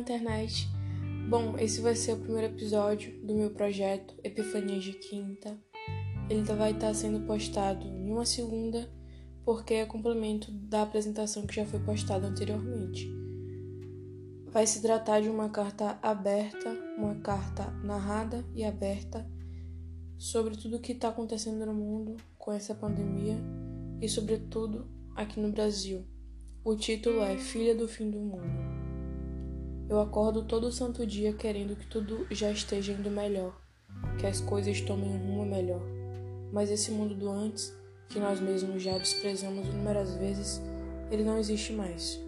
internet! Bom, esse vai ser o primeiro episódio do meu projeto Epifanias de Quinta. Ele vai estar sendo postado em uma segunda, porque é complemento da apresentação que já foi postada anteriormente. Vai se tratar de uma carta aberta, uma carta narrada e aberta sobre tudo o que está acontecendo no mundo com essa pandemia e, sobretudo, aqui no Brasil. O título é Filha do Fim do Mundo. Eu acordo todo santo dia querendo que tudo já esteja indo melhor, que as coisas tomem um rumo melhor. Mas esse mundo do antes, que nós mesmos já desprezamos inúmeras vezes, ele não existe mais.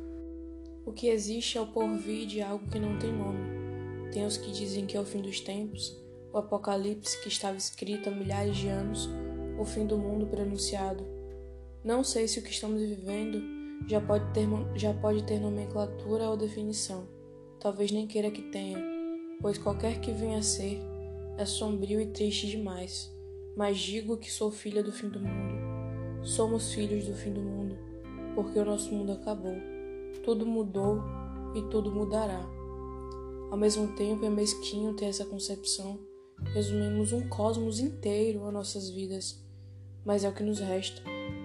O que existe é o porvir de algo que não tem nome. Tem os que dizem que é o fim dos tempos, o apocalipse que estava escrito há milhares de anos, o fim do mundo prenunciado. Não sei se o que estamos vivendo já pode ter, já pode ter nomenclatura ou definição. Talvez nem queira que tenha, pois qualquer que venha a ser é sombrio e triste demais. Mas digo que sou filha do fim do mundo. Somos filhos do fim do mundo, porque o nosso mundo acabou. Tudo mudou e tudo mudará. Ao mesmo tempo, é mesquinho ter essa concepção. Resumimos um cosmos inteiro a nossas vidas, mas é o que nos resta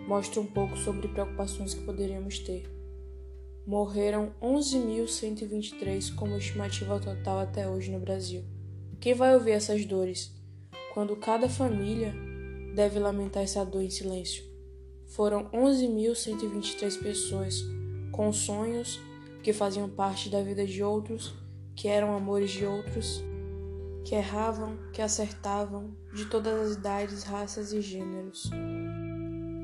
mostra um pouco sobre preocupações que poderíamos ter. Morreram 11.123 como estimativa total até hoje no Brasil. Quem vai ouvir essas dores? Quando cada família deve lamentar essa dor em silêncio. Foram 11.123 pessoas com sonhos que faziam parte da vida de outros, que eram amores de outros, que erravam, que acertavam, de todas as idades, raças e gêneros.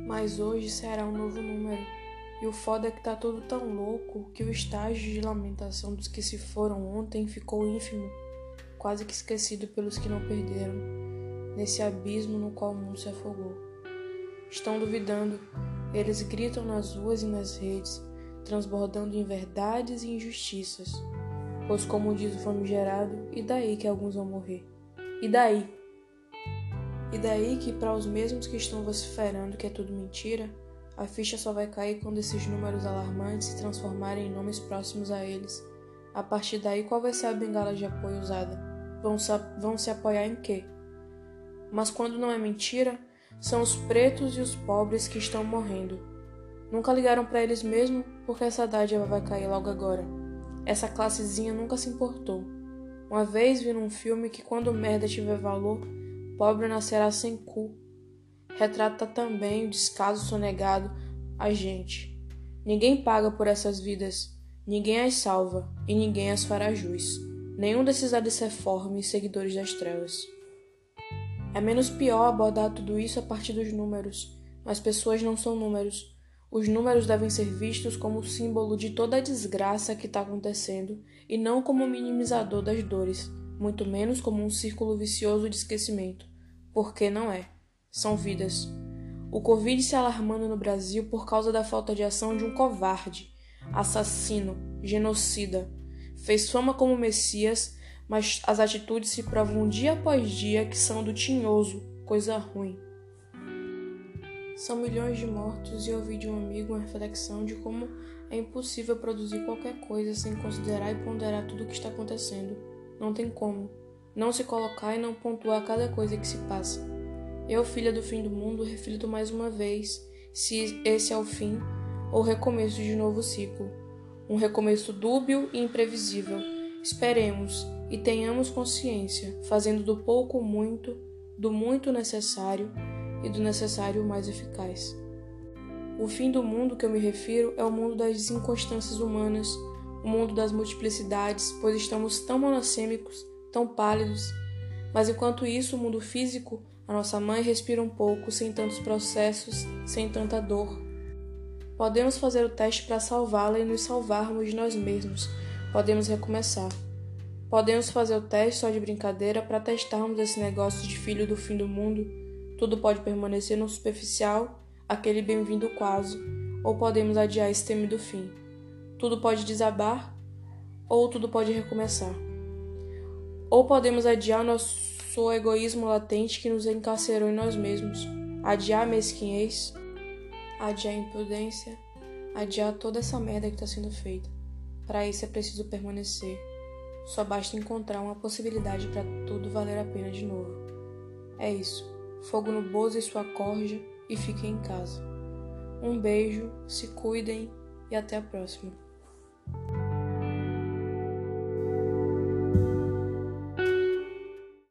Mas hoje será um novo número. E o foda é que tá tudo tão louco que o estágio de lamentação dos que se foram ontem ficou ínfimo, quase que esquecido pelos que não perderam, nesse abismo no qual o mundo se afogou. Estão duvidando, eles gritam nas ruas e nas redes, transbordando em verdades e injustiças. Pois, como diz o famigerado, e daí que alguns vão morrer? E daí? E daí que, para os mesmos que estão vociferando que é tudo mentira, a ficha só vai cair quando esses números alarmantes se transformarem em nomes próximos a eles. A partir daí, qual vai ser a bengala de apoio usada? Vão se, vão se apoiar em quê? Mas quando não é mentira, são os pretos e os pobres que estão morrendo. Nunca ligaram para eles mesmo porque essa dádiva vai cair logo agora. Essa classezinha nunca se importou. Uma vez vi num filme que quando merda tiver valor, pobre nascerá sem cu. Retrata também o descaso sonegado a gente. Ninguém paga por essas vidas, ninguém as salva e ninguém as fará jus. Nenhum desses há de ser forme seguidores das trevas. É menos pior abordar tudo isso a partir dos números, mas pessoas não são números. Os números devem ser vistos como símbolo de toda a desgraça que está acontecendo e não como minimizador das dores muito menos como um círculo vicioso de esquecimento, porque não é. São vidas. O Covid se alarmando no Brasil por causa da falta de ação de um covarde, assassino, genocida. Fez fama como Messias, mas as atitudes se provam dia após dia que são do tinhoso, coisa ruim. São milhões de mortos e ouvi de um amigo uma reflexão de como é impossível produzir qualquer coisa sem considerar e ponderar tudo o que está acontecendo. Não tem como não se colocar e não pontuar cada coisa que se passa. Eu, filha do fim do mundo, reflito mais uma vez se esse é o fim ou recomeço de novo ciclo. Um recomeço dúbio e imprevisível. Esperemos e tenhamos consciência, fazendo do pouco muito, do muito necessário e do necessário mais eficaz. O fim do mundo que eu me refiro é o mundo das inconstâncias humanas o mundo das multiplicidades, pois estamos tão monossêmicos, tão pálidos. Mas enquanto isso, o mundo físico, a nossa mãe respira um pouco, sem tantos processos, sem tanta dor. Podemos fazer o teste para salvá-la e nos salvarmos de nós mesmos. Podemos recomeçar. Podemos fazer o teste só de brincadeira para testarmos esse negócio de filho do fim do mundo. Tudo pode permanecer no superficial, aquele bem-vindo quase, ou podemos adiar esse temido fim. Tudo pode desabar ou tudo pode recomeçar. Ou podemos adiar nosso egoísmo latente que nos encarcerou em nós mesmos, adiar a mesquinhez, adiar a imprudência, adiar toda essa merda que está sendo feita. Para isso é preciso permanecer. Só basta encontrar uma possibilidade para tudo valer a pena de novo. É isso. Fogo no Bozo e sua corja e fiquem em casa. Um beijo, se cuidem e até a próxima.